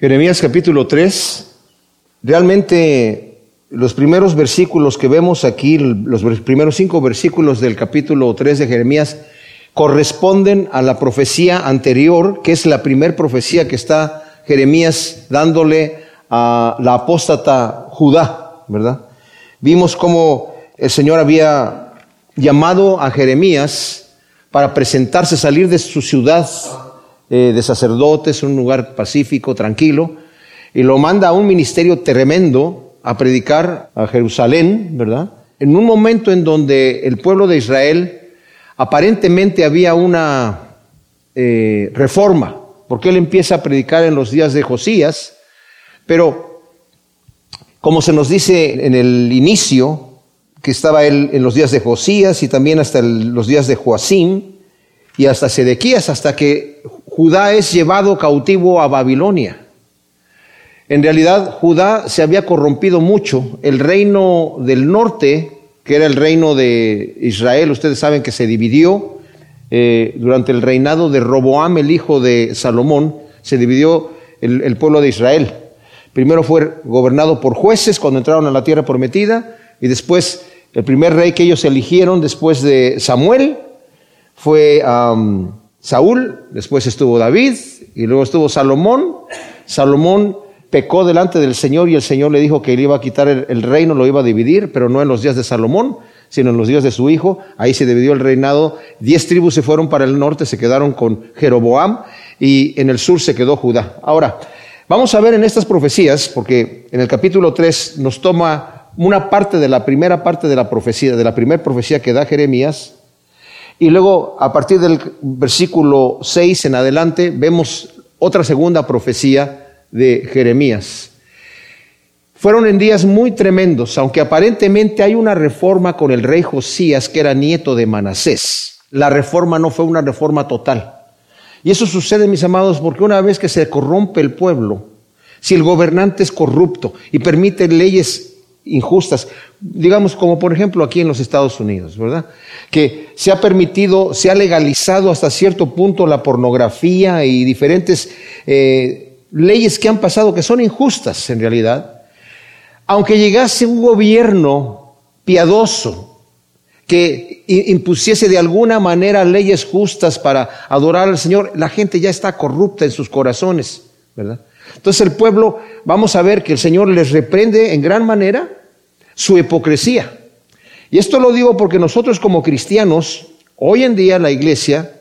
Jeremías capítulo 3, realmente los primeros versículos que vemos aquí, los primeros cinco versículos del capítulo 3 de Jeremías, corresponden a la profecía anterior, que es la primera profecía que está Jeremías dándole a la apóstata Judá, ¿verdad? Vimos cómo el Señor había llamado a Jeremías para presentarse, salir de su ciudad eh, de sacerdotes, un lugar pacífico, tranquilo, y lo manda a un ministerio tremendo a predicar a Jerusalén, ¿verdad? En un momento en donde el pueblo de Israel aparentemente había una eh, reforma, porque él empieza a predicar en los días de Josías, pero como se nos dice en el inicio, que estaba él en los días de Josías y también hasta los días de Joacín y hasta Sedequías, hasta que Judá es llevado cautivo a Babilonia. En realidad, Judá se había corrompido mucho. El reino del norte, que era el reino de Israel, ustedes saben que se dividió eh, durante el reinado de Roboam, el hijo de Salomón, se dividió el, el pueblo de Israel. Primero fue gobernado por jueces cuando entraron a la tierra prometida, y después el primer rey que ellos eligieron después de Samuel fue Saúl, después estuvo David y luego estuvo Salomón. Salomón pecó delante del Señor y el Señor le dijo que él iba a quitar el, reino, lo iba a dividir, pero no en los días de Salomón, sino en los días de su hijo. Ahí se dividió el reinado. Diez tribus se fueron para el norte, se quedaron con Jeroboam y en el sur se quedó Judá. Ahora, vamos a ver en estas profecías, porque en el capítulo 3 nos toma una parte de la primera parte de la profecía, de la primera profecía que da Jeremías, y luego, a partir del versículo 6 en adelante, vemos otra segunda profecía de Jeremías. Fueron en días muy tremendos, aunque aparentemente hay una reforma con el rey Josías, que era nieto de Manasés. La reforma no fue una reforma total. Y eso sucede, mis amados, porque una vez que se corrompe el pueblo, si el gobernante es corrupto y permite leyes injustas, digamos como por ejemplo aquí en los Estados Unidos, ¿verdad? Que se ha permitido, se ha legalizado hasta cierto punto la pornografía y diferentes eh, leyes que han pasado que son injustas en realidad. Aunque llegase un gobierno piadoso que impusiese de alguna manera leyes justas para adorar al Señor, la gente ya está corrupta en sus corazones, ¿verdad? Entonces el pueblo, vamos a ver que el Señor les reprende en gran manera su hipocresía. Y esto lo digo porque nosotros como cristianos, hoy en día la iglesia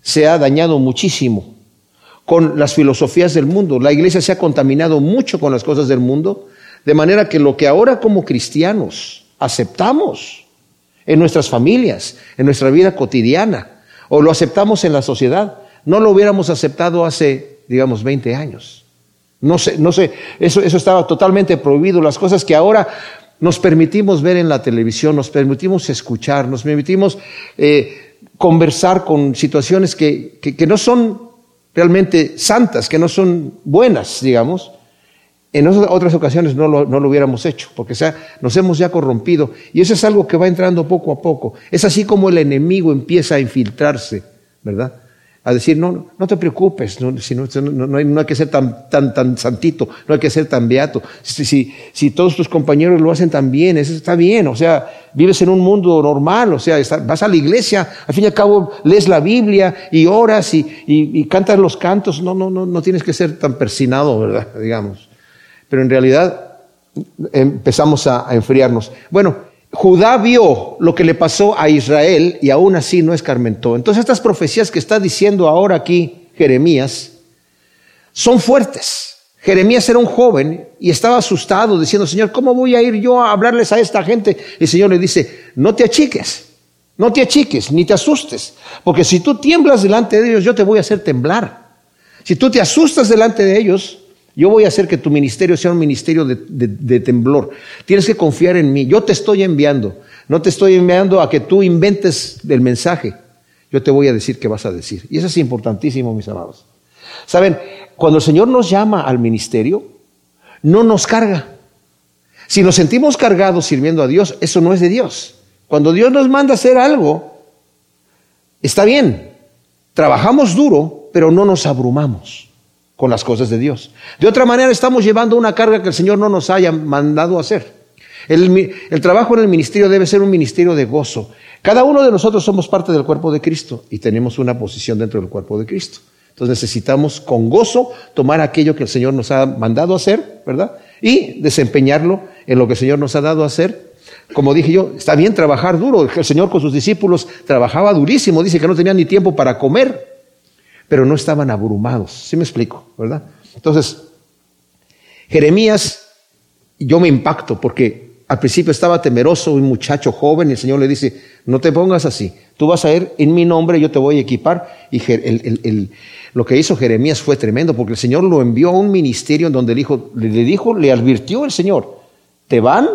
se ha dañado muchísimo con las filosofías del mundo. La iglesia se ha contaminado mucho con las cosas del mundo, de manera que lo que ahora como cristianos aceptamos en nuestras familias, en nuestra vida cotidiana, o lo aceptamos en la sociedad, no lo hubiéramos aceptado hace, digamos, 20 años. No sé, no sé, eso, eso estaba totalmente prohibido. Las cosas que ahora nos permitimos ver en la televisión, nos permitimos escuchar, nos permitimos eh, conversar con situaciones que, que, no son realmente santas, que no son buenas, digamos. En otras ocasiones no lo, no lo hubiéramos hecho, porque sea, nos hemos ya corrompido. Y eso es algo que va entrando poco a poco. Es así como el enemigo empieza a infiltrarse, ¿verdad? A decir, no, no te preocupes, no, no, hay, no, hay, que ser tan, tan, tan santito, no hay que ser tan beato. Si, si, si todos tus compañeros lo hacen tan bien, eso está bien, o sea, vives en un mundo normal, o sea, vas a la iglesia, al fin y al cabo lees la Biblia y oras y, y, y cantas los cantos, no, no, no, no tienes que ser tan persinado, ¿verdad? Digamos. Pero en realidad empezamos a, a enfriarnos. Bueno, Judá vio lo que le pasó a Israel y aún así no escarmentó. Entonces estas profecías que está diciendo ahora aquí Jeremías son fuertes. Jeremías era un joven y estaba asustado diciendo, Señor, ¿cómo voy a ir yo a hablarles a esta gente? Y el Señor le dice, no te achiques, no te achiques, ni te asustes, porque si tú tiemblas delante de ellos, yo te voy a hacer temblar. Si tú te asustas delante de ellos, yo voy a hacer que tu ministerio sea un ministerio de, temblor. Tienes que confiar en mí. Yo te estoy enviando. No te estoy enviando a que tú inventes el mensaje. Yo te voy a decir qué vas a decir. Y eso es importantísimo, mis amados. Saben, cuando el Señor nos llama al ministerio, no nos carga. Si nos sentimos cargados sirviendo a Dios, eso no es de Dios. Cuando Dios nos manda a hacer algo, está bien. Trabajamos duro, pero no nos abrumamos. Con las cosas de Dios. De otra manera, estamos llevando una carga que el Señor no nos haya mandado hacer. El, el, trabajo en el ministerio debe ser un ministerio de gozo. Cada uno de nosotros somos parte del cuerpo de Cristo y tenemos una posición dentro del cuerpo de Cristo. Entonces necesitamos con gozo tomar aquello que el Señor nos ha mandado hacer, ¿verdad? Y desempeñarlo en lo que el Señor nos ha dado a hacer. Como dije yo, está bien trabajar duro. El Señor con sus discípulos trabajaba durísimo. Dice que no tenían ni tiempo para comer pero no estaban abrumados. ¿Sí me explico? ¿Verdad? Entonces, Jeremías, yo me impacto porque al principio estaba temeroso, un muchacho joven, y el Señor le dice, no te pongas así, tú vas a ir en mi nombre, yo te voy a equipar. Y lo que hizo Jeremías fue tremendo, porque el Señor lo envió a un ministerio en donde le dijo, le dijo, le advirtió el Señor, te van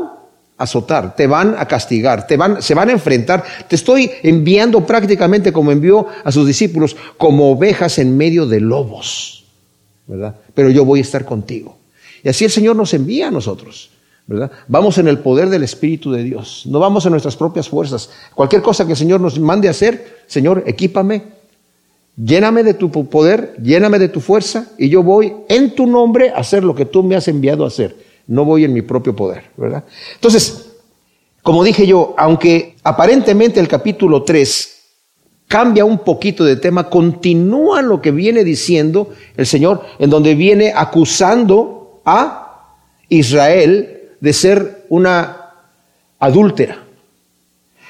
azotar, te van a castigar, te van, se van a enfrentar. Te estoy enviando prácticamente como envió a sus discípulos, como ovejas en medio de lobos, ¿verdad? Pero yo voy a estar contigo. Y así el Señor nos envía a nosotros, ¿verdad? Vamos en el poder del Espíritu de Dios, no vamos en nuestras propias fuerzas. Cualquier cosa que el Señor nos mande a hacer, Señor, equípame, lléname de tu poder, lléname de tu fuerza, y yo voy en tu nombre a hacer lo que tú me has enviado a hacer no voy en mi propio poder, ¿verdad? Entonces, como dije yo, aunque aparentemente el capítulo 3 cambia un poquito de tema, continúa lo que viene diciendo el Señor, en donde viene acusando a Israel de ser una adúltera.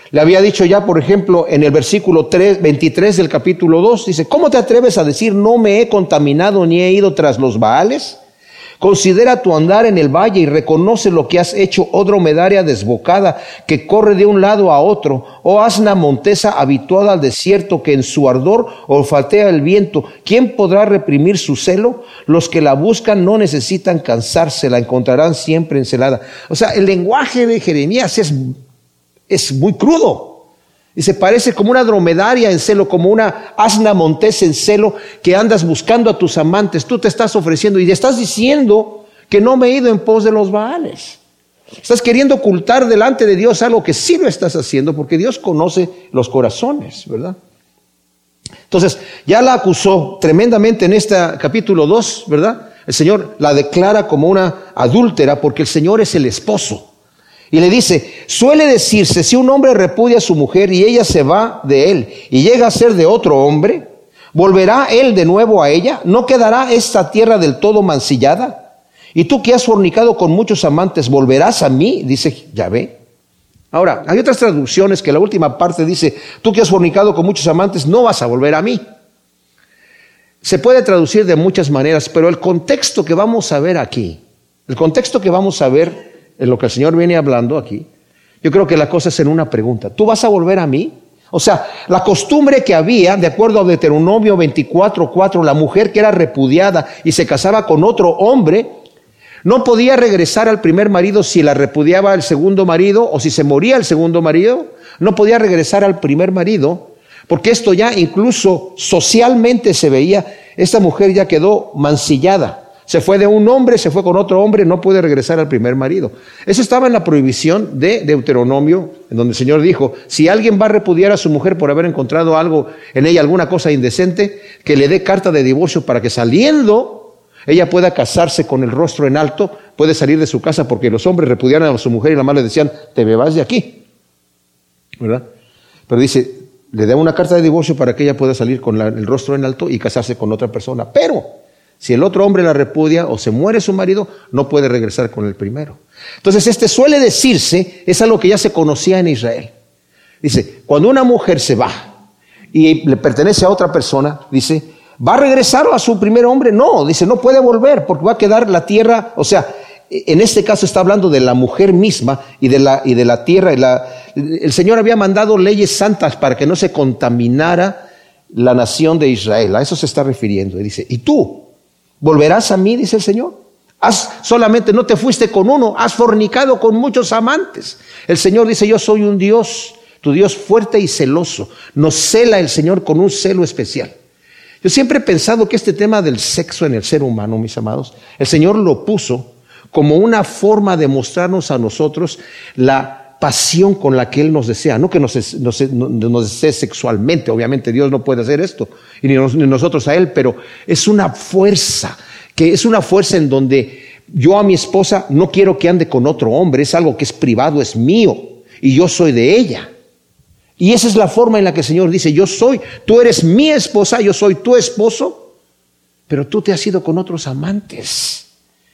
Le había dicho ya, por ejemplo, en el versículo 3, 23 del capítulo 2, dice, ¿cómo te atreves a decir no me he contaminado ni he ido tras los Baales? Considera tu andar en el valle y reconoce lo que has hecho, oh dromedaria desbocada que corre de un lado a otro, oh asna montesa habituada al desierto que en su ardor olfatea el viento. ¿Quién podrá reprimir su celo? Los que la buscan no necesitan cansarse, la encontrarán siempre encelada. O sea, el lenguaje de Jeremías es, es muy crudo. Y se parece como una dromedaria en celo, como una asna montés en celo que andas buscando a tus amantes. Tú te estás ofreciendo y te estás diciendo que no me he ido en pos de los baales. Estás queriendo ocultar delante de Dios algo que sí lo estás haciendo porque Dios conoce los corazones, ¿verdad? Entonces, ya la acusó tremendamente en este capítulo 2, ¿verdad? El Señor la declara como una adúltera porque el Señor es el esposo. Y le dice, suele decirse, si un hombre repudia a su mujer y ella se va de él y llega a ser de otro hombre, ¿volverá él de nuevo a ella? ¿No quedará esta tierra del todo mancillada? Y tú que has fornicado con muchos amantes, ¿volverás a mí? Dice Yahvé. Ahora, hay otras traducciones que la última parte dice, tú que has fornicado con muchos amantes, no vas a volver a mí. Se puede traducir de muchas maneras, pero el contexto que vamos a ver aquí, el contexto que vamos a ver en lo que el Señor viene hablando aquí, yo creo que la cosa es en una pregunta. ¿Tú vas a volver a mí? O sea, la costumbre que había, de acuerdo a Deuteronomio 24:4, la mujer que era repudiada y se casaba con otro hombre, no podía regresar al primer marido si la repudiaba el segundo marido o si se moría el segundo marido, no podía regresar al primer marido, porque esto ya incluso socialmente se veía, esta mujer ya quedó mancillada. Se fue de un hombre, se fue con otro hombre, no puede regresar al primer marido. Eso estaba en la prohibición de Deuteronomio, en donde el Señor dijo, si alguien va a repudiar a su mujer por haber encontrado algo en ella, alguna cosa indecente, que le dé carta de divorcio para que saliendo ella pueda casarse con el rostro en alto, puede salir de su casa porque los hombres repudiaron a su mujer y la madre le decían, te bebas de aquí. ¿Verdad? Pero dice, le da una carta de divorcio para que ella pueda salir con el rostro en alto y casarse con otra persona. Pero si el otro hombre la repudia o se muere su marido, no puede regresar con el primero. Entonces, este suele decirse, es algo que ya se conocía en Israel. Dice, cuando una mujer se va y le pertenece a otra persona, dice, ¿va a regresar a su primer hombre? No, dice, no puede volver porque va a quedar la tierra, o sea, en este caso está hablando de la mujer misma y de la, y de la tierra. el Señor había mandado leyes santas para que no se contaminara la nación de Israel. A eso se está refiriendo. Y dice, ¿y tú? ¿Volverás a mí? dice el Señor. Has solamente no te fuiste con uno, has fornicado con muchos amantes. El Señor dice, yo soy un Dios, tu Dios fuerte y celoso. Nos cela el Señor con un celo especial. Yo siempre he pensado que este tema del sexo en el ser humano, mis amados, el Señor lo puso como una forma de mostrarnos a nosotros la pasión con la que Él nos desea, no que nos, desee sexualmente, obviamente Dios no puede hacer esto, y ni, nosotros a Él, pero es una fuerza, que es una fuerza en donde yo a mi esposa no quiero que ande con otro hombre, es algo que es privado, es mío, y yo soy de ella. Y esa es la forma en la que el Señor dice, yo soy, tú eres mi esposa, yo soy tu esposo, pero tú te has ido con otros amantes.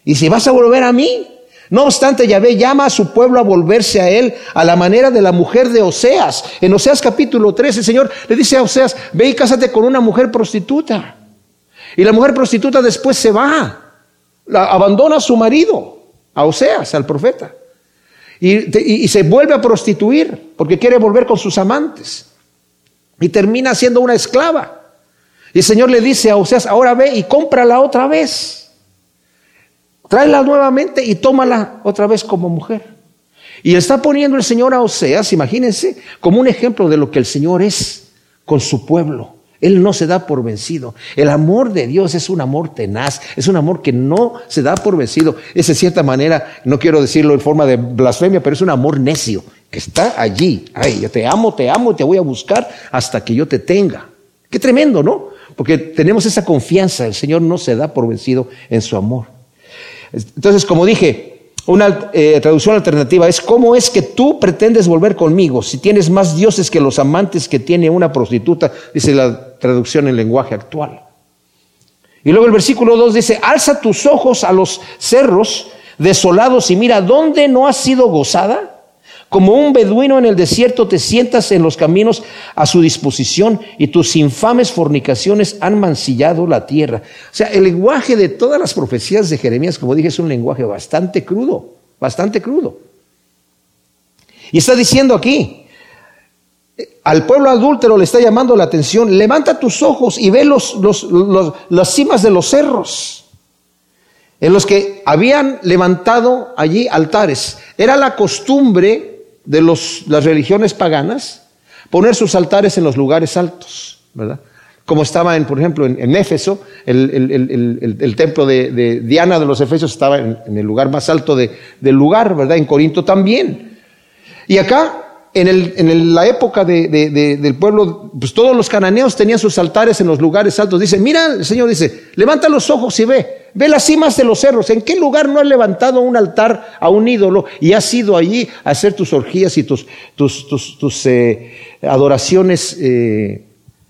Y si vas a volver a mí, no obstante, Yahvé llama a su pueblo a volverse a él a la manera de la mujer de Oseas. En Oseas capítulo 3, el Señor le dice a Oseas, ve y cásate con una mujer prostituta. Y la mujer prostituta después se va, abandona a su marido, a Oseas, al profeta. Y, y se vuelve a prostituir porque quiere volver con sus amantes. Y termina siendo una esclava. Y el Señor le dice a Oseas, ahora ve y cómprala otra vez. Tráela nuevamente y tómala otra vez como mujer. Y está poniendo el Señor a Oseas, imagínense, como un ejemplo de lo que el Señor es con su pueblo. Él no se da por vencido. El amor de Dios es un amor tenaz, es un amor que no se da por vencido. Es de cierta manera, no quiero decirlo en forma de blasfemia, pero es un amor necio, que está allí. Ay, yo te amo, te amo te voy a buscar hasta que yo te tenga. Qué tremendo, ¿no? Porque tenemos esa confianza, el Señor no se da por vencido en su amor. Entonces, como dije, una eh, traducción alternativa es, ¿cómo es que tú pretendes volver conmigo si tienes más dioses que los amantes que tiene una prostituta? Dice la traducción en lenguaje actual. Y luego el versículo 2 dice, alza tus ojos a los cerros desolados y mira, ¿dónde no has sido gozada? Como un beduino en el desierto te sientas en los caminos a su disposición y tus infames fornicaciones han mancillado la tierra. O sea, el lenguaje de todas las profecías de Jeremías, como dije, es un lenguaje bastante crudo, bastante crudo. Y está diciendo aquí, al pueblo adúltero le está llamando la atención, levanta tus ojos y ve los, las cimas de los cerros en los que habían levantado allí altares. Era la costumbre de los, las religiones paganas poner sus altares en los lugares altos, ¿verdad? Como estaba, en, por ejemplo, en, Éfeso, el, templo de, Diana de los Efesios estaba en, el lugar más alto del lugar, ¿verdad? En Corinto también. Y acá, en, la época del pueblo, pues todos los cananeos tenían sus altares en los lugares altos. Dice, mira, el Señor dice, levanta los ojos y ve, Ve las cimas de los cerros. ¿En qué lugar no has levantado un altar a un ídolo y has ido allí a hacer tus orgías y tus, tus, eh, adoraciones eh,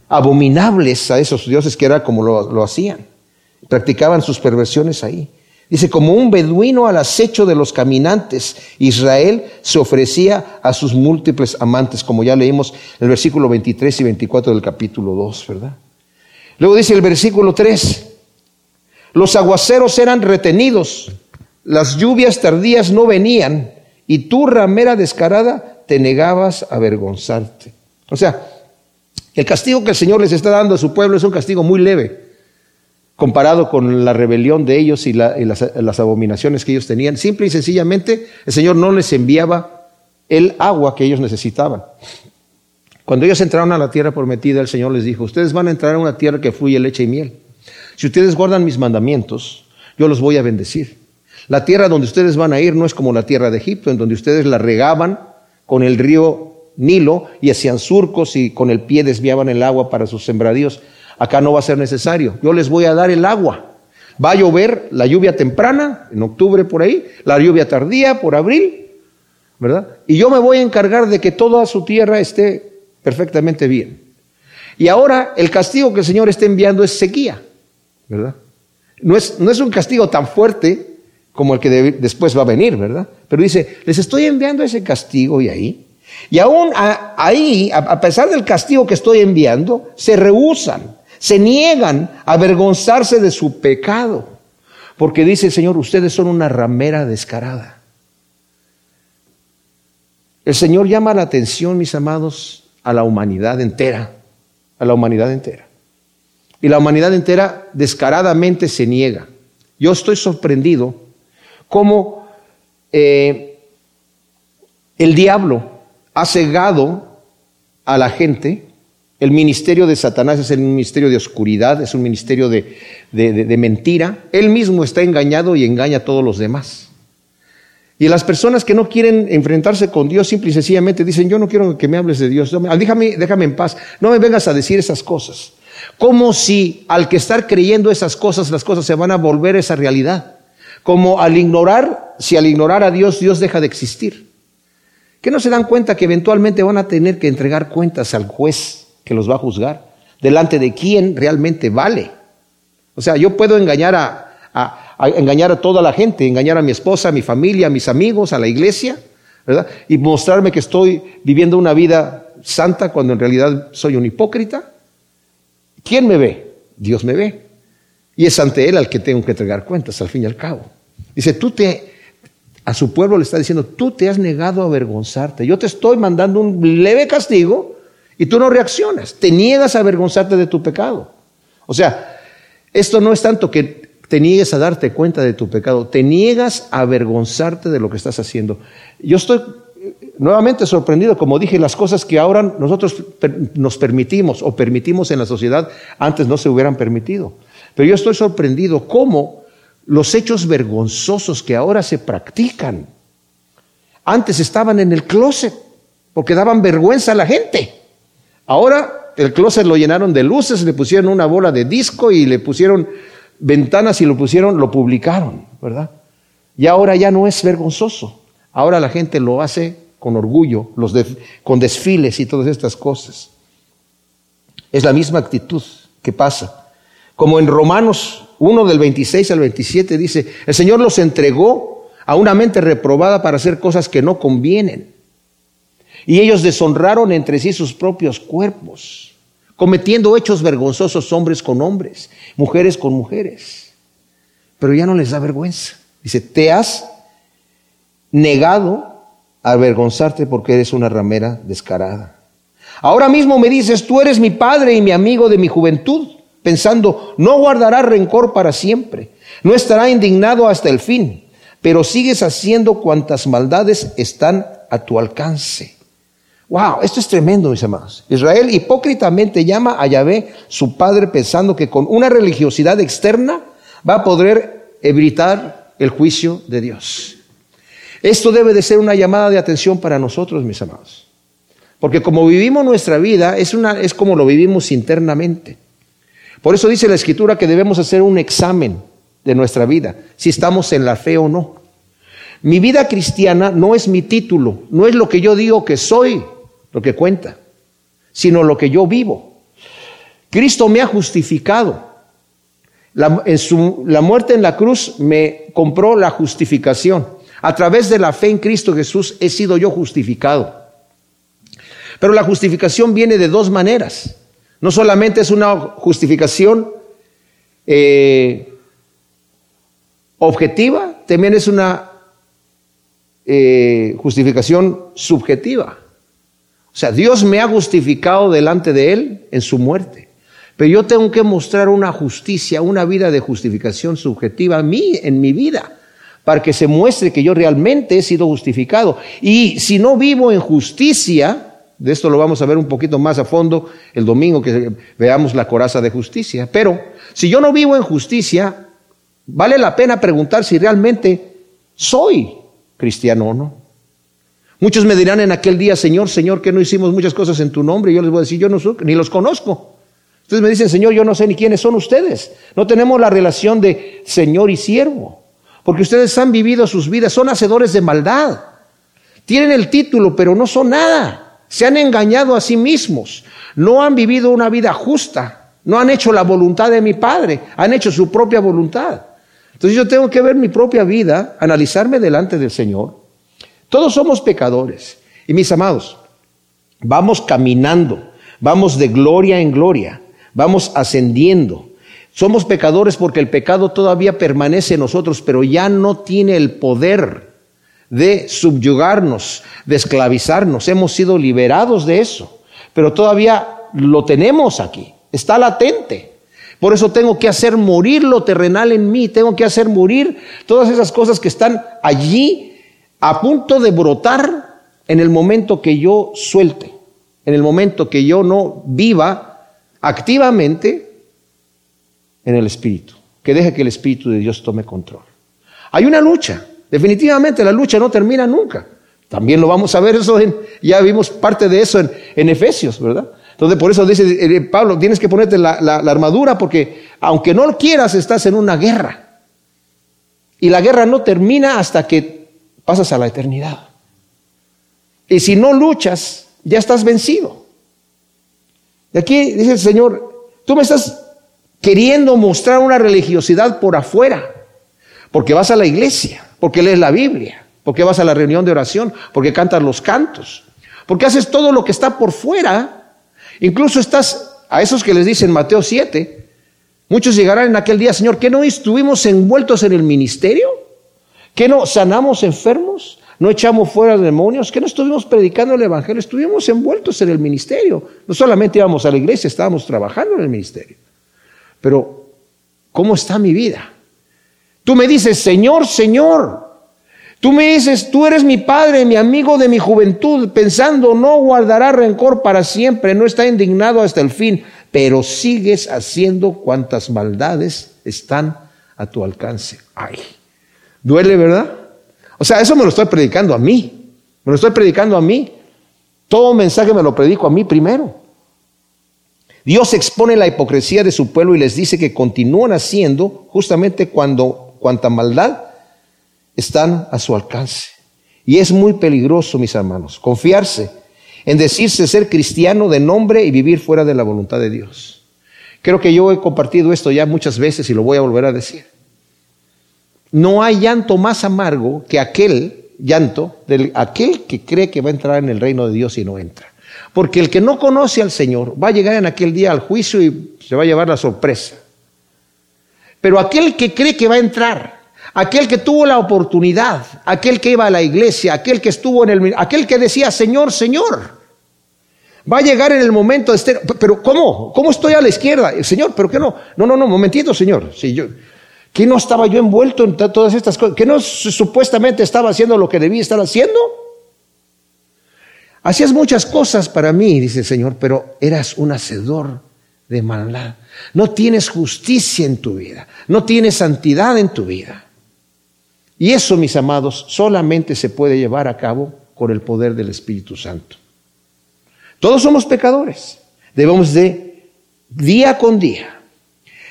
abominables a esos dioses que era como lo, lo hacían? Practicaban sus perversiones ahí. Dice, como un beduino al acecho de los caminantes, Israel se ofrecía a sus múltiples amantes, como ya leímos en el versículo 23 y 24 del capítulo 2, ¿verdad? Luego dice el versículo 3, los aguaceros eran retenidos, las lluvias tardías no venían, y tú, ramera descarada, te negabas a avergonzarte. O sea, el castigo que el Señor les está dando a su pueblo es un castigo muy leve comparado con la rebelión de ellos y, las, abominaciones que ellos tenían. Simple y sencillamente, el Señor no les enviaba el agua que ellos necesitaban. Cuando ellos entraron a la tierra prometida, el Señor les dijo, ustedes van a entrar a una tierra que fluye leche y miel. Si ustedes guardan mis mandamientos, yo los voy a bendecir. La tierra donde ustedes van a ir no es como la tierra de Egipto, en donde ustedes la regaban con el río Nilo y hacían surcos y con el pie desviaban el agua para sus sembradíos. Acá no va a ser necesario. Yo les voy a dar el agua. Va a llover la lluvia temprana, en octubre por ahí, la lluvia tardía por abril, ¿verdad? Y yo me voy a encargar de que toda su tierra esté perfectamente bien. Y ahora el castigo que el Señor está enviando es sequía. ¿Verdad? No es, no es un castigo tan fuerte como el que después va a venir, ¿verdad? Pero dice, les estoy enviando ese castigo y ahí. Y aún ahí, a, pesar del castigo que estoy enviando, se rehusan, se niegan a avergonzarse de su pecado. Porque dice el Señor, ustedes son una ramera descarada. El Señor llama la atención, mis amados, a la humanidad entera, a la humanidad entera. Y la humanidad entera descaradamente se niega. Yo estoy sorprendido cómo eh, el diablo ha cegado a la gente. El ministerio de Satanás es el ministerio de oscuridad, es un ministerio de, mentira. Él mismo está engañado y engaña a todos los demás. Y las personas que no quieren enfrentarse con Dios simple y sencillamente dicen, yo no quiero que me hables de Dios, déjame, déjame en paz, no me vengas a decir esas cosas. Como si al que estar creyendo esas cosas, las cosas se van a volver esa realidad. Como al ignorar, si al ignorar a Dios, Dios deja de existir. ¿Que no se dan cuenta que eventualmente van a tener que entregar cuentas al juez que los va a juzgar? Delante de quién realmente vale. O sea, yo puedo engañar a a engañar a toda la gente, engañar a mi esposa, a mi familia, a mis amigos, a la iglesia, ¿verdad? Y mostrarme que estoy viviendo una vida santa cuando en realidad soy un hipócrita. ¿Quién me ve? Dios me ve. Y es ante Él al que tengo que entregar cuentas, al fin y al cabo. Dice, tú te, a su pueblo le está diciendo, tú te has negado a avergonzarte. Yo te estoy mandando un leve castigo y tú no reaccionas. Te niegas a avergonzarte de tu pecado. O sea, esto no es tanto que te niegues a darte cuenta de tu pecado, te niegas a avergonzarte de lo que estás haciendo. Yo estoy nuevamente sorprendido, como dije, las cosas que ahora nosotros nos permitimos o permitimos en la sociedad antes no se hubieran permitido. Pero yo estoy sorprendido cómo los hechos vergonzosos que ahora se practican antes estaban en el closet porque daban vergüenza a la gente. Ahora el closet lo llenaron de luces, le pusieron una bola de disco y le pusieron ventanas y lo pusieron, lo publicaron, ¿verdad? Y ahora ya no es vergonzoso. Ahora la gente lo hace con orgullo, con desfiles y todas estas cosas. Es la misma actitud que pasa. Como en Romanos 1 del 26 al 27 dice, el Señor los entregó a una mente reprobada para hacer cosas que no convienen. Y ellos deshonraron entre sí sus propios cuerpos cometiendo hechos vergonzosos hombres con hombres, mujeres con mujeres. Pero ya no les da vergüenza. Dice, te has negado a avergonzarte porque eres una ramera descarada. Ahora mismo me dices, tú eres mi padre y mi amigo de mi juventud, pensando, no guardará rencor para siempre, no estará indignado hasta el fin, pero sigues haciendo cuantas maldades están a tu alcance. Wow, esto es tremendo, mis hermanos. Israel hipócritamente llama a Yahvé su padre pensando que con una religiosidad externa va a poder evitar el juicio de Dios. Esto debe de ser una llamada de atención para nosotros, mis amados. Porque como vivimos nuestra vida, es, una, es como lo vivimos internamente. Por eso dice la Escritura que debemos hacer un examen de nuestra vida, si estamos en la fe o no. Mi vida cristiana no es mi título, no es lo que yo digo que soy, lo que cuenta, sino lo que yo vivo. Cristo me ha justificado. La, en la muerte en la cruz me compró la justificación. A través de la fe en Cristo Jesús he sido yo justificado. Pero la justificación viene de dos maneras. No solamente es una justificación eh, objetiva, también es una eh, justificación subjetiva. O sea, Dios me ha justificado delante de Él en su muerte. Pero yo tengo que mostrar una justicia, una vida de justificación subjetiva a mí, en mi vida, para que se muestre que yo realmente he sido justificado. Y si no vivo en justicia, de esto lo vamos a ver un poquito más a fondo el domingo que veamos la coraza de justicia. Pero si yo no vivo en justicia, vale la pena preguntar si realmente soy cristiano o no. Muchos me dirán en aquel día, Señor, Señor, que no hicimos muchas cosas en tu nombre. Yo les voy a decir, yo no ni los conozco. Ustedes me dicen, Señor, yo no sé ni quiénes son ustedes. No tenemos la relación de Señor y siervo. Porque ustedes han vivido sus vidas, son hacedores de maldad. Tienen el título, pero no son nada. Se han engañado a sí mismos. No han vivido una vida justa. No han hecho la voluntad de mi Padre. Han hecho su propia voluntad. Entonces yo tengo que ver mi propia vida, analizarme delante del Señor todos somos pecadores. Y mis amados, vamos caminando, vamos de gloria en gloria, vamos ascendiendo. Somos pecadores porque el pecado todavía permanece en nosotros, pero ya no tiene el poder de subyugarnos, de esclavizarnos. Hemos sido liberados de eso, pero todavía lo tenemos aquí, está latente. Por eso tengo que hacer morir lo terrenal en mí, tengo que hacer morir todas esas cosas que están allí a punto de brotar en el momento que yo suelte, en el momento que yo no viva activamente en el Espíritu, que deje que el Espíritu de Dios tome control. Hay una lucha, Definitivamente la lucha no termina nunca. También lo vamos a ver eso en, ya vimos parte de eso en, Efesios, ¿verdad? Entonces por eso dice eh, Pablo, tienes que ponerte la, la armadura porque aunque no lo quieras, estás en una guerra. Y la guerra no termina hasta que pasas a la eternidad. Y si no luchas, ya estás vencido. Y aquí dice el Señor, tú me estás queriendo mostrar una religiosidad por afuera, porque vas a la iglesia, porque lees la Biblia, porque vas a la reunión de oración, porque cantas los cantos, porque haces todo lo que está por fuera. Incluso estás, a esos que les dicen Mateo 7, muchos llegarán en aquel día, Señor, ¿que no estuvimos envueltos en el ministerio? ¿Que no sanamos enfermos? ¿No echamos fuera demonios? ¿Que no estuvimos predicando el Evangelio? Estuvimos envueltos en el ministerio. No solamente íbamos a la iglesia, estábamos trabajando en el ministerio. Pero, ¿cómo está mi vida? Tú me dices, Señor, Señor. Tú me dices, tú eres mi padre, mi amigo de mi juventud, pensando, no guardará rencor para siempre, no está indignado hasta el fin, pero sigues haciendo cuantas maldades están a tu alcance. Ay, duele, ¿verdad? O sea, eso me lo estoy predicando a mí, me lo estoy predicando a mí. Todo mensaje me lo predico a mí primero. Dios expone la hipocresía de su pueblo y les dice que continúan haciendo justamente cuando cuanta maldad están a su alcance. Y es muy peligroso, mis hermanos, confiarse en decirse ser cristiano de nombre y vivir fuera de la voluntad de Dios. Creo que yo he compartido esto ya muchas veces y lo voy a volver a decir. No hay llanto más amargo que aquel llanto del aquel que cree que va a entrar en el reino de Dios y no entra. Porque el que no conoce al Señor va a llegar en aquel día al juicio y se va a llevar la sorpresa. Pero aquel que cree que va a entrar, aquel que tuvo la oportunidad, aquel que iba a la iglesia, aquel que estuvo en el aquel que decía, "Señor, Señor", va a llegar en el momento de este, pero ¿cómo? ¿Cómo estoy a la izquierda? Señor, pero qué no? No, no, no, momentito, Señor. Si yo ¿Qué no estaba yo envuelto en todas estas cosas? ¿Que no supuestamente estaba haciendo lo que debía estar haciendo? Hacías muchas cosas para mí, dice el Señor, pero eras un hacedor de maldad. No tienes justicia en tu vida, no tienes santidad en tu vida. Y eso, mis amados, solamente se puede llevar a cabo con el poder del Espíritu Santo. Todos somos pecadores. Debemos de, día con día.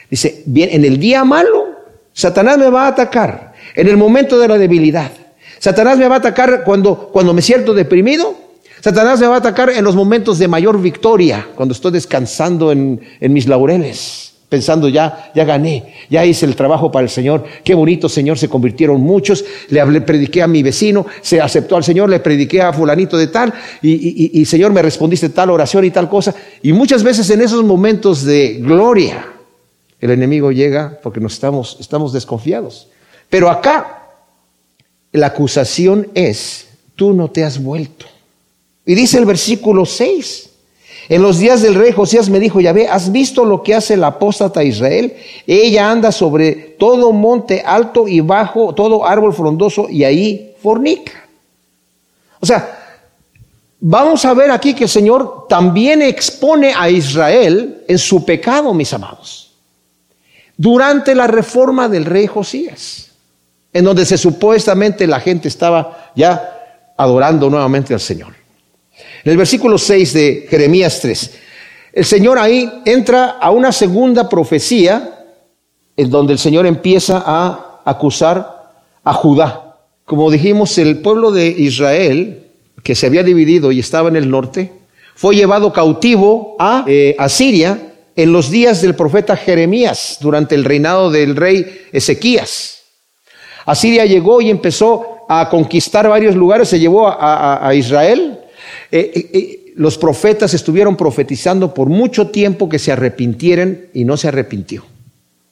Dice, bien, en el día malo, Satanás me va a atacar. En el momento de la debilidad. Satanás me va a atacar cuando, cuando me siento deprimido Satanás me va a atacar en los momentos de mayor victoria, cuando estoy descansando en, mis laureles, pensando ya, ya gané, ya hice el trabajo para el Señor, qué bonito Señor, se convirtieron muchos, le hablé, prediqué a mi vecino, se aceptó al Señor, le prediqué a fulanito de tal, y, y Señor me respondiste tal oración y tal cosa. Y muchas veces en esos momentos de gloria, el enemigo llega porque nos estamos, estamos desconfiados. Pero acá la acusación es, tú no te has vuelto. Y dice el versículo 6. En los días del rey Josías me dijo, ya ve, ¿has visto lo que hace la apóstata Israel? Ella anda sobre todo monte alto y bajo, todo árbol frondoso y ahí fornica. O sea, vamos a ver aquí que el Señor también expone a Israel en su pecado, mis amados. Durante la reforma del rey Josías, en donde se supuestamente la gente estaba ya adorando nuevamente al Señor. En el versículo 6 de Jeremías 3, el Señor ahí entra a una segunda profecía en donde el Señor empieza a acusar a Judá. Como dijimos, el pueblo de Israel, que se había dividido y estaba en el norte, fue llevado cautivo a eh, Asiria en los días del profeta Jeremías, durante el reinado del rey Ezequías. Asiria llegó y empezó a conquistar varios lugares, se llevó a Israel, eh, eh, eh, los profetas estuvieron profetizando por mucho tiempo que se arrepintieran y no se arrepintió.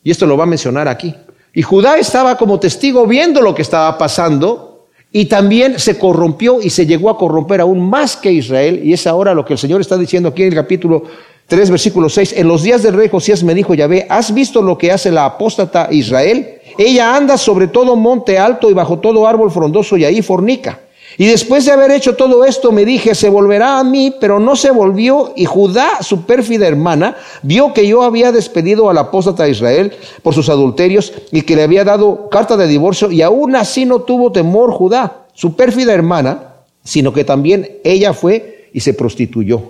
Y esto lo va a mencionar aquí. Y Judá estaba como testigo viendo lo que estaba pasando y también se corrompió y se llegó a corromper aún más que Israel. Y es ahora lo que el Señor está diciendo aquí en el capítulo 3, versículo 6. En los días del rey Josías me dijo Yahvé, ¿has visto lo que hace la apóstata Israel? Ella anda sobre todo monte alto y bajo todo árbol frondoso y ahí fornica. Y después de haber hecho todo esto, me dije, se volverá a mí, pero no se volvió. Y Judá, su pérfida hermana, vio que yo había despedido al apóstata de Israel por sus adulterios y que le había dado carta de divorcio, y aún así no tuvo temor Judá, su pérfida hermana, sino que también ella fue y se prostituyó.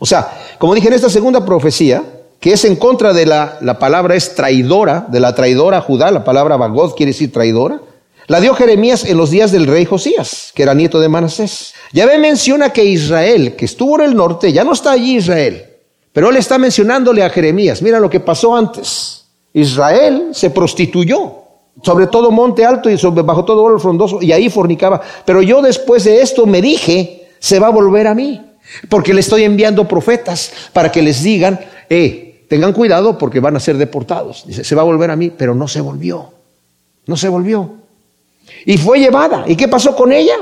O sea, como dije en esta segunda profecía, que es en contra de la, la palabra es traidora, de la traidora Judá, la palabra Bagod quiere decir traidora, la dio Jeremías en los días del rey Josías, que era nieto de Manasés. Ya ve menciona que Israel, que estuvo en el norte, ya no está allí Israel. Pero él está mencionándole a Jeremías, mira lo que pasó antes. Israel se prostituyó sobre todo monte alto y sobre, bajo todo oro frondoso, y ahí fornicaba. Pero yo después de esto me dije, se va a volver a mí, porque le estoy enviando profetas para que les digan, eh, tengan cuidado porque van a ser deportados. Dice, se va a volver a mí, pero no se volvió. No se volvió. Y fue llevada. ¿Y qué pasó con ella?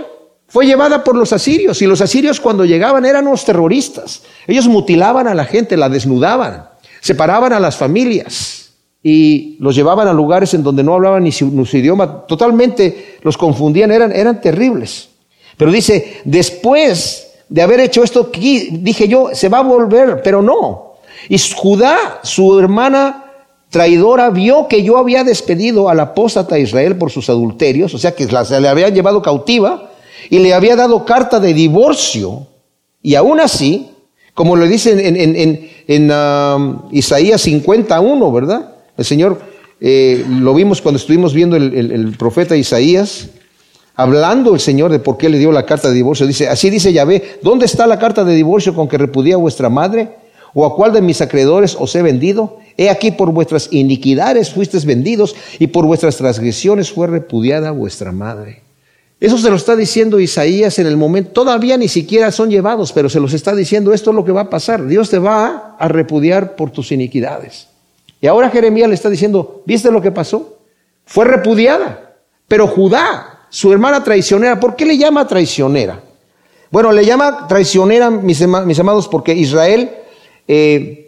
Fue llevada por los asirios. Y los asirios cuando llegaban eran unos terroristas. Ellos mutilaban a la gente, la desnudaban, separaban a las familias y los llevaban a lugares en donde no hablaban ni su, idioma. Totalmente los confundían, eran, eran terribles. Pero dice, después de haber hecho esto, dije yo, se va a volver, pero no. Y Judá, su hermana, traidora vio que yo había despedido a la apóstata Israel por sus adulterios, o sea que se le habían llevado cautiva y le había dado carta de divorcio, y aún así, como le dicen en, en, um, Isaías 51, ¿verdad? El Señor, eh, lo vimos cuando estuvimos viendo el, profeta Isaías, hablando el Señor de por qué le dio la carta de divorcio. Dice, así dice Yahvé, ¿dónde está la carta de divorcio con que repudia vuestra madre? ¿O a cuál de mis acreedores os he vendido? He aquí por vuestras iniquidades fuisteis vendidos y por vuestras transgresiones fue repudiada vuestra madre. Eso se lo está diciendo Isaías en el momento, todavía ni siquiera son llevados, pero se los está diciendo, esto es lo que va a pasar, Dios te va a repudiar por tus iniquidades. Y ahora Jeremías le está diciendo, ¿viste lo que pasó? Fue repudiada, pero Judá, su hermana traicionera, ¿por qué le llama traicionera? Bueno, le llama traicionera, mis, mis amados, porque Israel eh,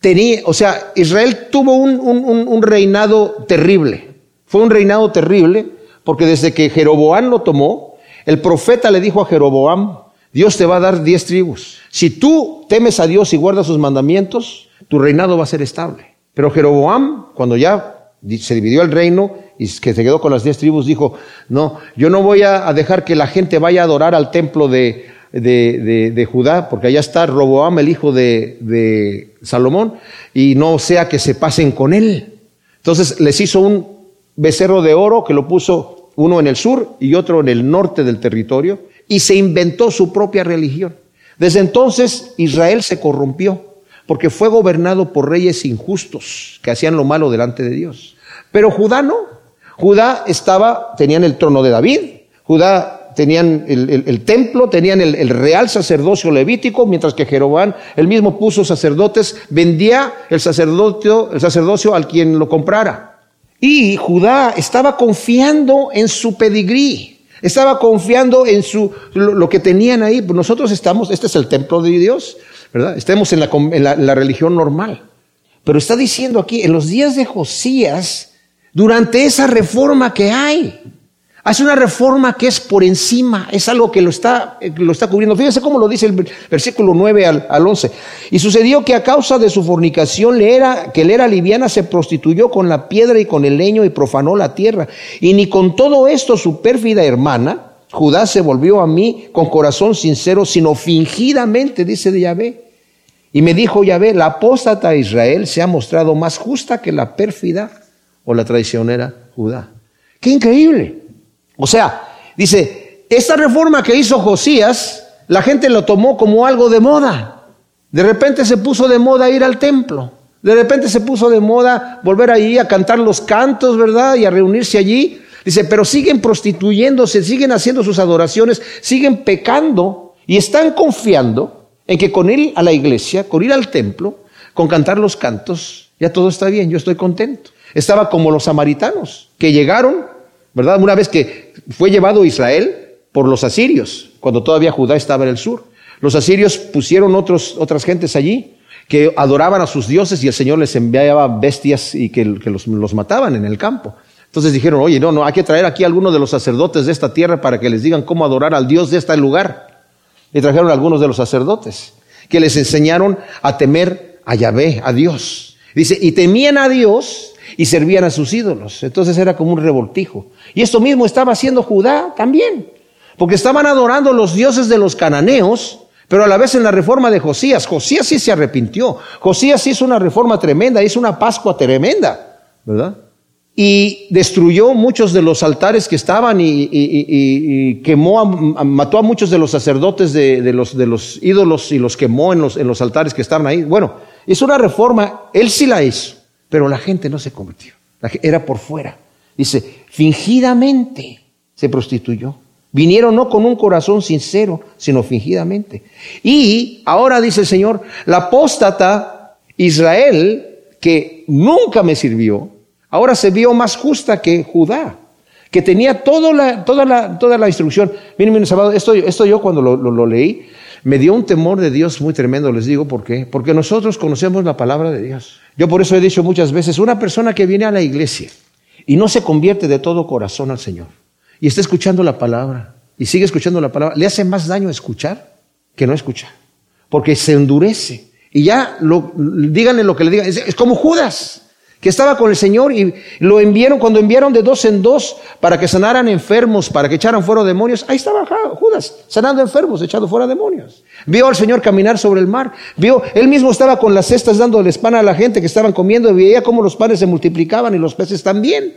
tenía, o sea, Israel tuvo un, reinado terrible. Fue un reinado terrible porque desde que Jeroboam lo tomó, el profeta le dijo a Jeroboam, Dios te va a dar diez tribus. Si tú temes a Dios y guardas sus mandamientos, tu reinado va a ser estable. Pero Jeroboam, cuando ya se dividió el reino y que se quedó con las diez tribus, dijo, no, yo no voy a dejar que la gente vaya a adorar al templo de, de, de, Judá, porque allá está Roboam, el hijo de, de Salomón, y no sea que se pasen con él. Entonces les hizo un becerro de oro que lo puso uno en el sur y otro en el norte del territorio, y se inventó su propia religión. Desde entonces Israel se corrompió, porque fue gobernado por reyes injustos que hacían lo malo delante de Dios. Pero Judá no. Judá estaba, tenían el trono de David, Judá tenían el, templo, tenían el, real sacerdocio levítico, mientras que Jeroboam, él mismo puso sacerdotes, vendía el sacerdocio, el sacerdocio al quien lo comprara. Y Judá estaba confiando en su pedigrí, estaba confiando en su, lo, que tenían ahí. Nosotros estamos, este es el templo de Dios, ¿verdad? Estamos en la, en la religión normal. Pero está diciendo aquí, en los días de Josías, durante esa reforma que hay, Hace una reforma que es por encima, es algo que lo está, lo está cubriendo. Fíjense cómo lo dice el versículo 9 al, al 11. Y sucedió que a causa de su fornicación, era, que le era liviana, se prostituyó con la piedra y con el leño y profanó la tierra. Y ni con todo esto su pérfida hermana, Judá, se volvió a mí con corazón sincero, sino fingidamente, dice de Yahvé. Y me dijo Yahvé, la apóstata Israel se ha mostrado más justa que la pérfida o la traicionera Judá. ¡Qué increíble! O sea, dice, esta reforma que hizo Josías, la gente lo tomó como algo de moda. De repente se puso de moda ir al templo. De repente se puso de moda volver allí a cantar los cantos, ¿verdad? Y a reunirse allí. Dice, pero siguen prostituyéndose, siguen haciendo sus adoraciones, siguen pecando y están confiando en que con ir a la iglesia, con ir al templo, con cantar los cantos, ya todo está bien, yo estoy contento. Estaba como los samaritanos, que llegaron ¿verdad? Una vez que fue llevado Israel por los asirios, cuando todavía Judá estaba en el sur. Los asirios pusieron otros, otras gentes allí que adoraban a sus dioses y el Señor les enviaba bestias y que, los, los, mataban en el campo. Entonces dijeron, oye, no, no, hay que traer aquí a algunos de los sacerdotes de esta tierra para que les digan cómo adorar al Dios de este lugar. Y trajeron a algunos de los sacerdotes que les enseñaron a temer a Yahvé, a Dios. Dice, y temían a Dios y servían a sus ídolos. Entonces era como un revoltijo. Y esto mismo estaba haciendo Judá también, porque estaban adorando los dioses de los cananeos, pero a la vez en la reforma de Josías. Josías sí se arrepintió. Josías hizo una reforma tremenda, hizo una Pascua tremenda, ¿verdad? y destruyó muchos de los altares que estaban y, quemó, mató a muchos de los sacerdotes de, los, ídolos y los quemó en los, en los altares que estaban ahí. Bueno, hizo una reforma, él sí la hizo, pero la gente no se convirtió, era por fuera. Dice, fingidamente se prostituyó. Vinieron no con un corazón sincero, sino fingidamente. Y ahora dice el Señor, la apóstata Israel, que nunca me sirvió, Ahora se vio más justa que Judá, que tenía toda la, toda la, toda la instrucción. Miren, miren, esto, esto yo cuando lo, lo, leí, me dio un temor de Dios muy tremendo, les digo por qué. Porque nosotros conocemos la palabra de Dios. Yo por eso he dicho muchas veces, una persona que viene a la iglesia y no se convierte de todo corazón al Señor, y está escuchando la palabra, y sigue escuchando la palabra, le hace más daño escuchar que no escuchar. Porque se endurece. Y ya, lo, díganle lo que le digan, es como Judas que estaba con el Señor y lo enviaron, cuando enviaron de dos en dos para que sanaran enfermos, para que echaran fuera demonios, ahí estaba Judas, sanando enfermos, echando fuera demonios. Vio al Señor caminar sobre el mar, vio, él mismo estaba con las cestas dándole pan a la gente que estaban comiendo y veía cómo los panes se multiplicaban y los peces también.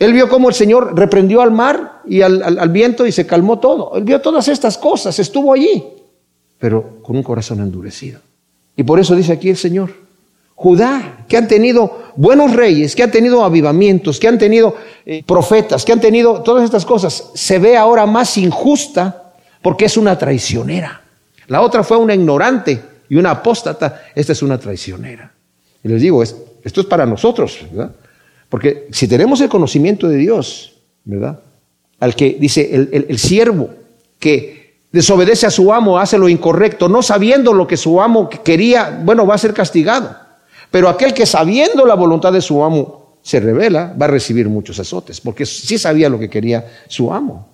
Él vio cómo el Señor reprendió al mar y al, al viento y se calmó todo. Él vio todas estas cosas, estuvo allí, pero con un corazón endurecido. Y por eso dice aquí el Señor, Judá, que han tenido buenos reyes, que han tenido avivamientos, que han tenido eh, profetas, que han tenido todas estas cosas, se ve ahora más injusta porque es una traicionera. La otra fue una ignorante y una apóstata, esta es una traicionera. Y les digo, esto es para nosotros, ¿verdad? Porque si tenemos el conocimiento de Dios, ¿verdad? Al que dice el, el siervo que desobedece a su amo, hace lo incorrecto, no sabiendo lo que su amo quería, bueno, va a ser castigado. Pero aquel que sabiendo la voluntad de su amo se revela, va a recibir muchos azotes, porque sí sabía lo que quería su amo.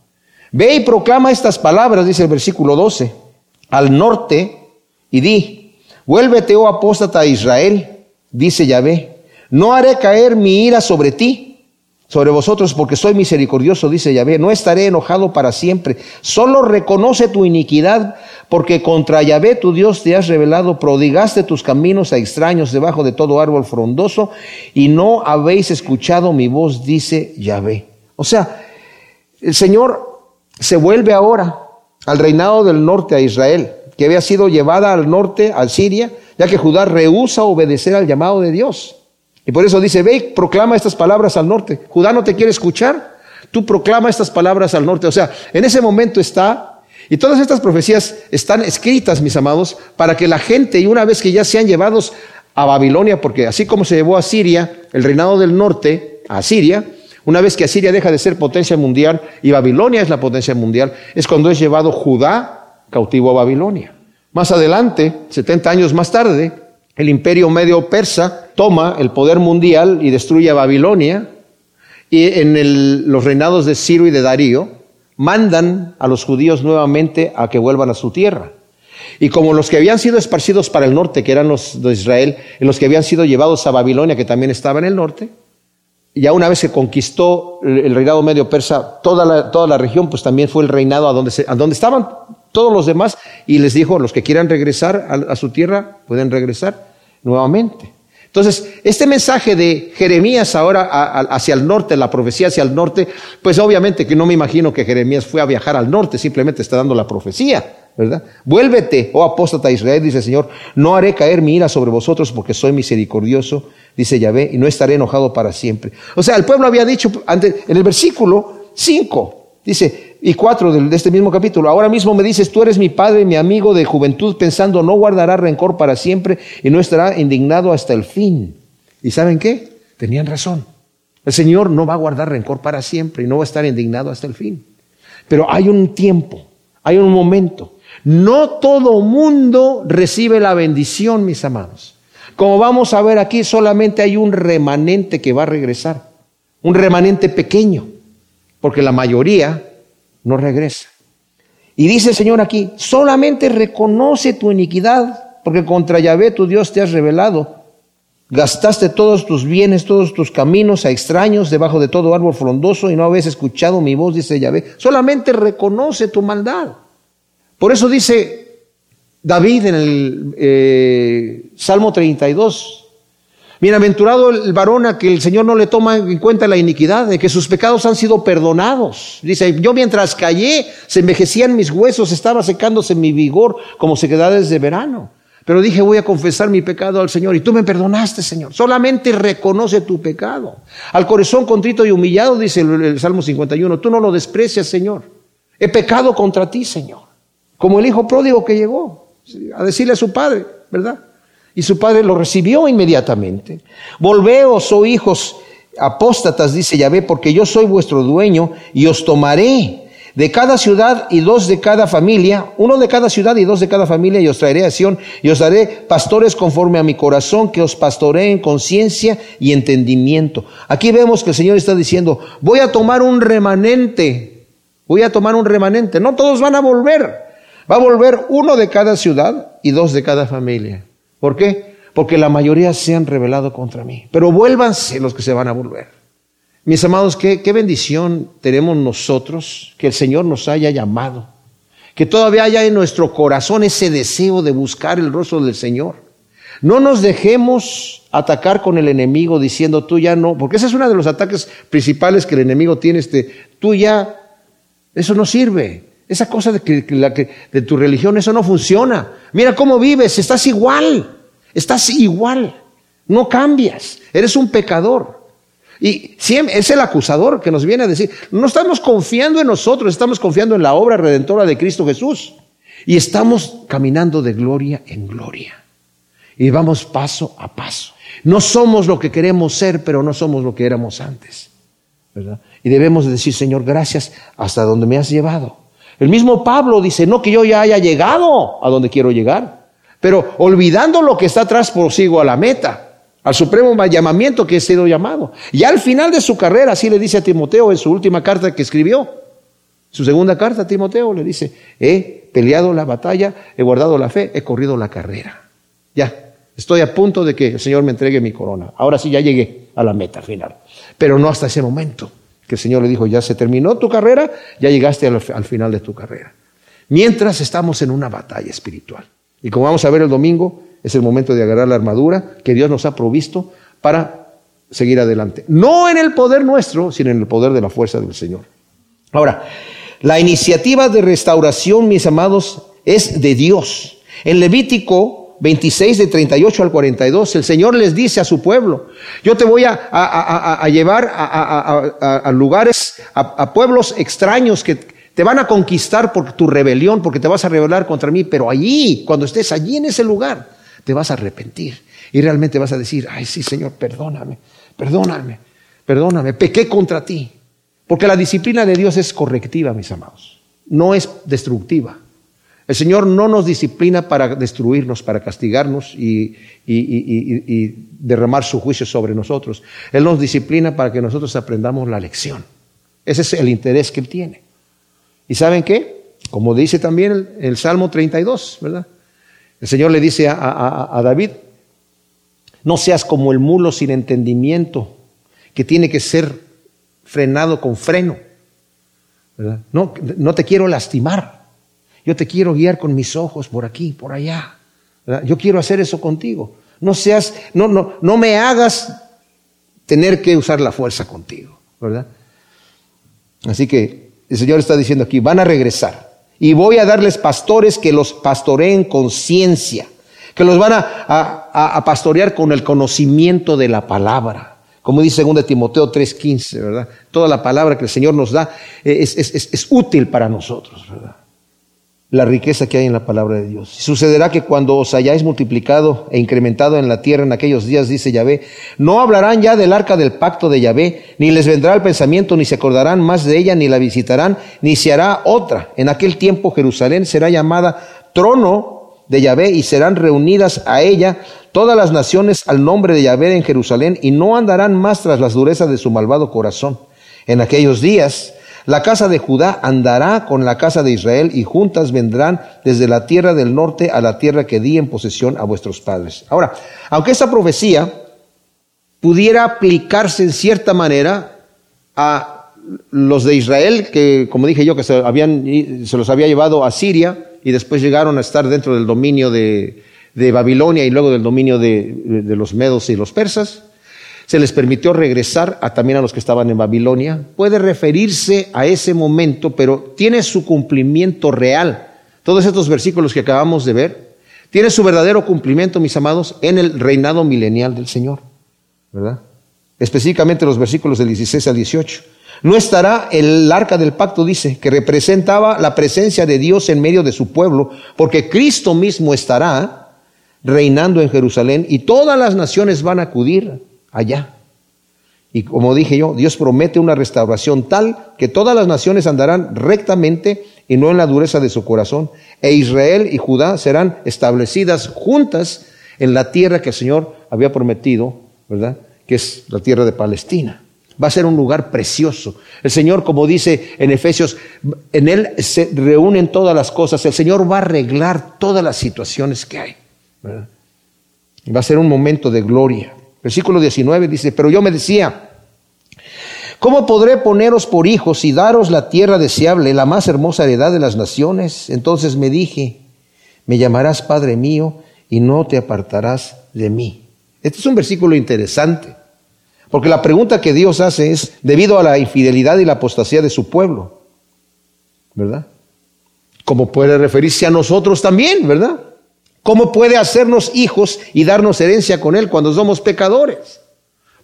Ve y proclama estas palabras, dice el versículo 12, al norte y di, vuélvete, oh apóstata Israel, dice Yahvé, no haré caer mi ira sobre ti sobre vosotros, porque soy misericordioso, dice Yahvé, no estaré enojado para siempre. Solo reconoce tu iniquidad, porque contra Yahvé tu Dios te has revelado, prodigaste tus caminos a extraños debajo de todo árbol frondoso, y no habéis escuchado mi voz, dice Yahvé. O sea, el Señor se vuelve ahora al reinado del norte a Israel, que había sido llevada al norte, al Siria, ya que Judá rehúsa obedecer al llamado de Dios. Y por eso dice, ve proclama estas palabras al norte. Judá no te quiere escuchar, tú proclama estas palabras al norte. O sea, en ese momento está, y todas estas profecías están escritas, mis amados, para que la gente, y una vez que ya sean llevados a Babilonia, porque así como se llevó a Siria, el reinado del norte, a Siria, una vez que Asiria deja de ser potencia mundial y Babilonia es la potencia mundial, es cuando es llevado Judá cautivo a Babilonia. Más adelante, 70 años más tarde, el imperio medio persa toma el poder mundial y destruye a Babilonia, y en los reinados de Ciro y de Darío mandan a los judíos nuevamente a que vuelvan a su tierra. Y como los que habían sido esparcidos para el norte, que eran los de Israel, y los que habían sido llevados a Babilonia, que también estaba en el norte, ya una vez que conquistó el reinado medio persa toda la, toda la región, pues también fue el reinado a donde, a donde estaban todos los demás, y les dijo, los que quieran regresar a su tierra, pueden regresar nuevamente. Entonces, este mensaje de Jeremías ahora hacia el norte, la profecía hacia el norte, pues obviamente que no me imagino que Jeremías fue a viajar al norte, simplemente está dando la profecía, ¿verdad? Vuélvete, oh apóstata Israel, dice el Señor, no haré caer mi ira sobre vosotros porque soy misericordioso, dice Yahvé, y no estaré enojado para siempre. O sea, el pueblo había dicho antes, en el versículo 5, dice, y cuatro de este mismo capítulo. Ahora mismo me dices, tú eres mi padre, mi amigo de juventud, pensando, no guardará rencor para siempre y no estará indignado hasta el fin. ¿Y saben qué? Tenían razón. El Señor no va a guardar rencor para siempre y no va a estar indignado hasta el fin. Pero hay un tiempo, hay un momento. No todo mundo recibe la bendición, mis amados. Como vamos a ver aquí, solamente hay un remanente que va a regresar. un remanente pequeño, porque la mayoría no regresa. Y dice el Señor aquí, solamente reconoce tu iniquidad, porque contra Yahvé tu Dios te has revelado. Gastaste todos tus bienes, todos tus caminos a extraños debajo de todo árbol frondoso y no habéis escuchado mi voz, dice Yahvé. Solamente reconoce tu maldad. Por eso dice David en el eh, Salmo 32, Bienaventurado el varón a que el Señor no le toma en cuenta la iniquidad, de que sus pecados han sido perdonados. Dice, yo mientras callé, se envejecían mis huesos, estaba secándose mi vigor como sequedades de verano. Pero dije, voy a confesar mi pecado al Señor y tú me perdonaste, Señor. Solamente reconoce tu pecado. Al corazón contrito y humillado, dice el, Salmo 51, tú no lo desprecias, Señor. He pecado contra ti, Señor. Como el hijo pródigo que llegó a decirle a su padre, ¿verdad? Y su padre lo recibió inmediatamente. Volveos, oh hijos apóstatas, dice Yahvé, porque yo soy vuestro dueño y os tomaré de cada ciudad y dos de cada familia, uno de cada ciudad y dos de cada familia, y os traeré a Sion, y os daré pastores conforme a mi corazón, que os pastoreen conciencia y entendimiento. Aquí vemos que el Señor está diciendo, voy a tomar un remanente, voy a tomar un remanente, no todos van a volver, va a volver uno de cada ciudad y dos de cada familia. ¿Por qué? Porque la mayoría se han rebelado contra mí. Pero vuélvanse los que se van a volver. Mis amados, qué, qué bendición tenemos nosotros que el Señor nos haya llamado. Que todavía haya en nuestro corazón ese deseo de buscar el rostro del Señor. No nos dejemos atacar con el enemigo diciendo tú ya no, porque ese es uno de los ataques principales que el enemigo tiene, este, tú ya, eso no sirve. Esa cosa de, que, de tu religión, eso no funciona. Mira cómo vives, estás igual, estás igual, no cambias, eres un pecador. Y siempre, es el acusador que nos viene a decir, no estamos confiando en nosotros, estamos confiando en la obra redentora de Cristo Jesús. Y estamos caminando de gloria en gloria. Y vamos paso a paso. No somos lo que queremos ser, pero no somos lo que éramos antes. ¿verdad? Y debemos decir, Señor, gracias hasta donde me has llevado. El mismo Pablo dice, no que yo ya haya llegado a donde quiero llegar, pero olvidando lo que está atrás, prosigo a la meta, al supremo llamamiento que he sido llamado. Y al final de su carrera, así le dice a Timoteo en su última carta que escribió, su segunda carta a Timoteo le dice, he peleado la batalla, he guardado la fe, he corrido la carrera. Ya, estoy a punto de que el Señor me entregue mi corona. Ahora sí, ya llegué a la meta final, pero no hasta ese momento que el Señor le dijo, ya se terminó tu carrera, ya llegaste al, final de tu carrera. Mientras estamos en una batalla espiritual. Y como vamos a ver el domingo, es el momento de agarrar la armadura que Dios nos ha provisto para seguir adelante. No en el poder nuestro, sino en el poder de la fuerza del Señor. Ahora, la iniciativa de restauración, mis amados, es de Dios. En Levítico 26 de 38 al 42, el Señor les dice a su pueblo, yo te voy a, llevar a, lugares, a, pueblos extraños que te van a conquistar por tu rebelión, porque te vas a rebelar contra mí, pero allí, cuando estés allí en ese lugar, te vas a arrepentir y realmente vas a decir, ay sí Señor, perdóname, perdóname, perdóname, pequé contra ti. Porque la disciplina de Dios es correctiva, mis amados, no es destructiva. El Señor no nos disciplina para destruirnos, para castigarnos y, derramar su juicio sobre nosotros. Él nos disciplina para que nosotros aprendamos la lección. Ese es el interés que Él tiene. ¿Y saben qué? Como dice también el, Salmo 32, ¿verdad? El Señor le dice a, David, no seas como el mulo sin entendimiento, que tiene que ser frenado con freno. No, no te quiero lastimar. Yo te quiero guiar con mis ojos por aquí, por allá. Yo quiero hacer eso contigo. No seas, no, no, no me hagas tener que usar la fuerza contigo, ¿verdad? Así que el Señor está diciendo aquí, van a regresar y voy a darles pastores que los pastoreen con ciencia, que los van a, pastorear con el conocimiento de la palabra. Como dice 2 Timoteo 3:15, ¿verdad? Toda la palabra que el Señor nos da es, es útil para nosotros, ¿verdad? La riqueza que hay en la palabra de Dios. Sucederá que cuando os hayáis multiplicado e incrementado en la tierra en aquellos días, dice Yahvé, no hablarán ya del arca del pacto de Yahvé, ni les vendrá el pensamiento, ni se acordarán más de ella, ni la visitarán, ni se hará otra. En aquel tiempo Jerusalén será llamada trono de Yahvé y serán reunidas a ella todas las naciones al nombre de Yahvé en Jerusalén y no andarán más tras las durezas de su malvado corazón. En aquellos días la casa de Judá andará con la casa de Israel y juntas vendrán desde la tierra del norte a la tierra que di en posesión a vuestros padres. Ahora, aunque esta profecía pudiera aplicarse en cierta manera a los de Israel, que como dije yo, que se, habían, se los había llevado a Siria y después llegaron a estar dentro del dominio de, Babilonia y luego del dominio de, de, los medos y los persas. Se les permitió regresar a, también a los que estaban en Babilonia. Puede referirse a ese momento, pero tiene su cumplimiento real. Todos estos versículos que acabamos de ver, tiene su verdadero cumplimiento, mis amados, en el reinado milenial del Señor. ¿Verdad? Específicamente los versículos del 16 al 18. No estará el arca del pacto, dice, que representaba la presencia de Dios en medio de su pueblo, porque Cristo mismo estará reinando en Jerusalén y todas las naciones van a acudir allá. Y como dije yo, Dios promete una restauración tal que todas las naciones andarán rectamente y no en la dureza de su corazón, e Israel y Judá serán establecidas juntas en la tierra que el Señor había prometido, ¿verdad? Que es la tierra de Palestina. Va a ser un lugar precioso. El Señor, como dice en Efesios, en Él se reúnen todas las cosas. El Señor va a arreglar todas las situaciones que hay. Va a ser un momento de gloria. Versículo 19 dice, pero yo me decía, ¿cómo podré poneros por hijos y daros la tierra deseable, la más hermosa heredad de las naciones? Entonces me dije, me llamarás Padre mío y no te apartarás de mí. Este es un versículo interesante. Porque la pregunta que Dios hace es debido a la infidelidad y la apostasía de su pueblo, ¿verdad? ¿Cómo puede referirse a nosotros también, verdad? ¿Cómo puede hacernos hijos y darnos herencia con Él cuando somos pecadores?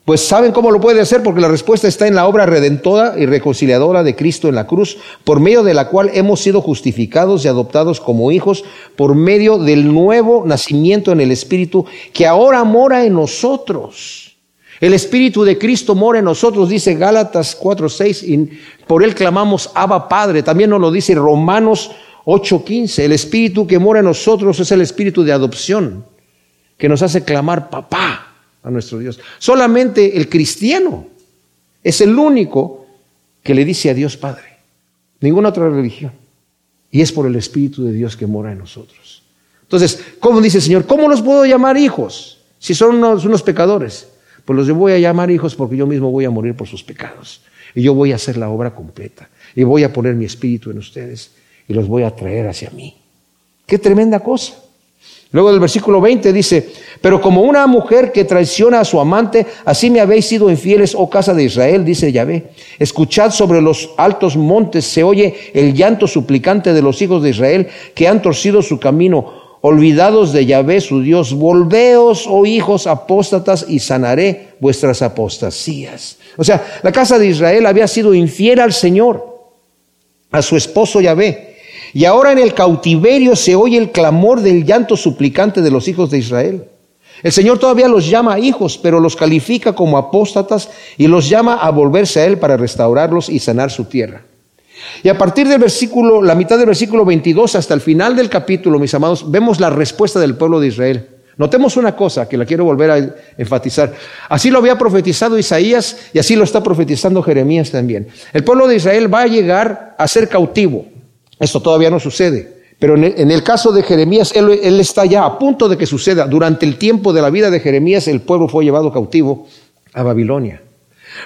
Pues saben cómo lo puede hacer porque la respuesta está en la obra redentora y reconciliadora de Cristo en la cruz, por medio de la cual hemos sido justificados y adoptados como hijos, por medio del nuevo nacimiento en el Espíritu que ahora mora en nosotros. El Espíritu de Cristo mora en nosotros, dice Gálatas 4:6, y por él clamamos Abba Padre. También nos lo dice Romanos 8:15. El Espíritu que mora en nosotros es el Espíritu de adopción, que nos hace clamar papá a nuestro Dios. Solamente el cristiano es el único que le dice a Dios Padre. Ninguna otra religión. Y es por el Espíritu de Dios que mora en nosotros. Entonces, ¿cómo dice el Señor? ¿Cómo los puedo llamar hijos si son unos pecadores? pues los voy a llamar hijos porque yo mismo voy a morir por sus pecados. Y yo voy a hacer la obra completa. Y voy a poner mi espíritu en ustedes y los voy a traer hacia mí. Qué tremenda cosa. Luego del versículo 20 dice, pero como una mujer que traiciona a su amante, así me habéis sido infieles, oh casa de Israel, dice Yahvé. Escuchad sobre los altos montes, se oye el llanto suplicante de los hijos de Israel que han torcido su camino olvidados de Yahvé su Dios, volveos, oh hijos apóstatas, y sanaré vuestras apostasías. O sea, la casa de Israel había sido infiel al Señor, a su esposo Yahvé. Y ahora en el cautiverio se oye el clamor del llanto suplicante de los hijos de Israel. El Señor todavía los llama hijos, pero los califica como apóstatas y los llama a volverse a Él para restaurarlos y sanar su tierra. Y a partir del versículo, la mitad del versículo 22 hasta el final del capítulo, mis amados, vemos la respuesta del pueblo de Israel. Notemos una cosa que la quiero volver a enfatizar. Así lo había profetizado Isaías y así lo está profetizando Jeremías también. El pueblo de Israel va a llegar a ser cautivo. Esto todavía no sucede. Pero en el, caso de Jeremías, él, está ya a punto de que suceda. Durante el tiempo de la vida de Jeremías, el pueblo fue llevado cautivo a Babilonia.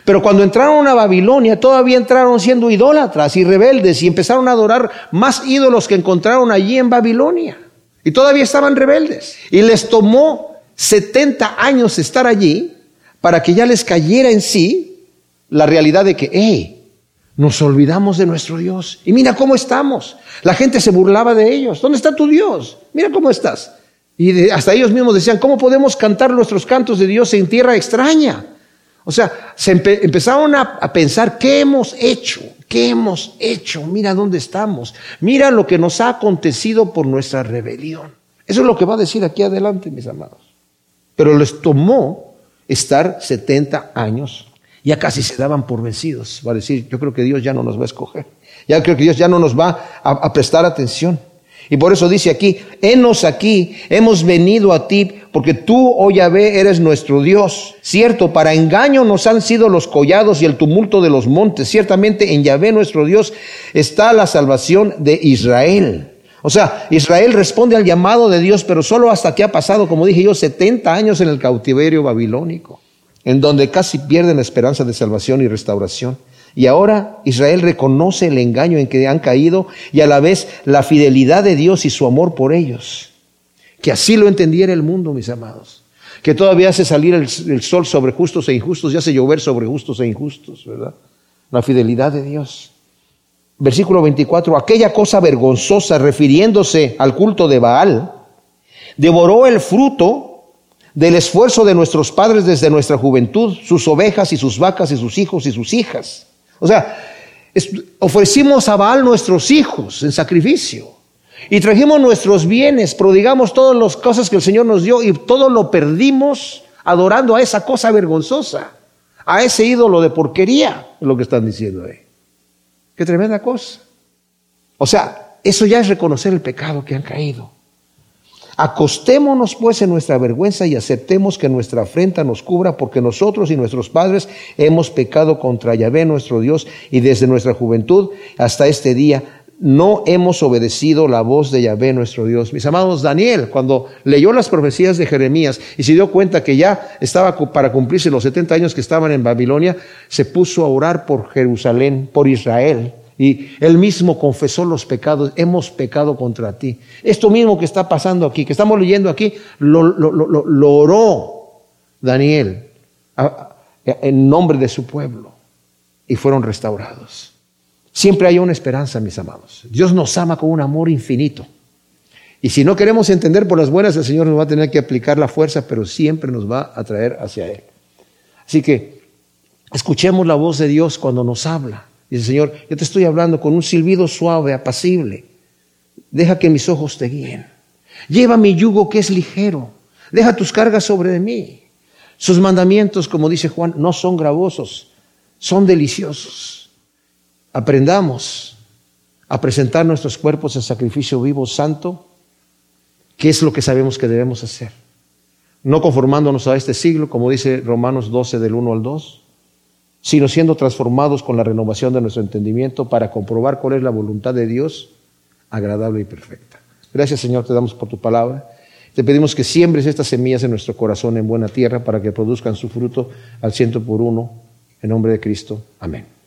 Pero cuando entraron a Babilonia, todavía entraron siendo idólatras y rebeldes y empezaron a adorar más ídolos que encontraron allí en Babilonia. Y todavía estaban rebeldes. Y les tomó 70 años estar allí para que ya les cayera en sí la realidad de que, hey, nos olvidamos de nuestro Dios. Y mira cómo estamos. La gente se burlaba de ellos. ¿Dónde está tu Dios? Mira cómo estás. Y hasta ellos mismos decían, ¿cómo podemos cantar nuestros cantos de Dios en tierra extraña? O sea, se empezaron a, pensar, ¿qué hemos hecho? ¿Qué hemos hecho? Mira dónde estamos. Mira lo que nos ha acontecido por nuestra rebelión. Eso es lo que va a decir aquí adelante, mis amados. Pero les tomó estar 70 años. Ya casi se daban por vencidos. Va a decir, yo creo que Dios ya no nos va a escoger. Ya creo que Dios ya no nos va a prestar atención. Y por eso dice aquí, henos aquí, hemos venido a ti, porque tú, oh Yahvé, eres nuestro Dios. Cierto, para engaño nos han sido los collados y el tumulto de los montes. Ciertamente en Yahvé nuestro Dios está la salvación de Israel. O sea, Israel responde al llamado de Dios, pero solo hasta que ha pasado, como dije yo, 70 años en el cautiverio babilónico, en donde casi pierden la esperanza de salvación y restauración. Y ahora Israel reconoce el engaño en que han caído y a la vez la fidelidad de Dios y su amor por ellos. Que así lo entendiera el mundo, mis amados. Que todavía hace salir el, sol sobre justos e injustos y hace llover sobre justos e injustos, ¿verdad? La fidelidad de Dios. Versículo 24, aquella cosa vergonzosa refiriéndose al culto de Baal, devoró el fruto del esfuerzo de nuestros padres desde nuestra juventud, sus ovejas y sus vacas y sus hijos y sus hijas o sea, ofrecimos a Baal nuestros hijos en sacrificio. Y trajimos nuestros bienes, prodigamos todas las cosas que el Señor nos dio y todo lo perdimos adorando a esa cosa vergonzosa, a ese ídolo de porquería, es lo que están diciendo ahí. Qué tremenda cosa. O sea, eso ya es reconocer el pecado que han caído. Acostémonos pues en nuestra vergüenza y aceptemos que nuestra afrenta nos cubra, porque nosotros y nuestros padres hemos pecado contra Yahvé nuestro Dios y desde nuestra juventud hasta este día no hemos obedecido la voz de Yahvé nuestro Dios. Mis amados, Daniel, cuando leyó las profecías de Jeremías y se dio cuenta que ya estaba para cumplirse los 70 años que estaban en Babilonia, se puso a orar por Jerusalén, por Israel y él mismo confesó los pecados, hemos pecado contra ti. Esto mismo que está pasando aquí, que estamos leyendo aquí, lo, lo, oró Daniel en nombre de su pueblo y fueron restaurados. Siempre hay una esperanza, mis amados. Dios nos ama con un amor infinito. Y si no queremos entender por las buenas, el Señor nos va a tener que aplicar la fuerza, pero siempre nos va a traer hacia Él. Así que escuchemos la voz de Dios cuando nos habla. Dice, Señor, yo te estoy hablando con un silbido suave, apacible. Deja que mis ojos te guíen. Lleva mi yugo que es ligero. Deja tus cargas sobre de mí. Sus mandamientos, como dice Juan, no son gravosos, son deliciosos. Aprendamos a presentar nuestros cuerpos en sacrificio vivo, santo, que es lo que sabemos que debemos hacer. No conformándonos a este siglo, como dice Romanos 12 del 1 al 2, sino siendo transformados con la renovación de nuestro entendimiento para comprobar cuál es la voluntad de Dios, agradable y perfecta. Gracias Señor, te damos por tu palabra. Te pedimos que siembres estas semillas en nuestro corazón en buena tierra para que produzcan su fruto al ciento por uno. En nombre de Cristo. Amén.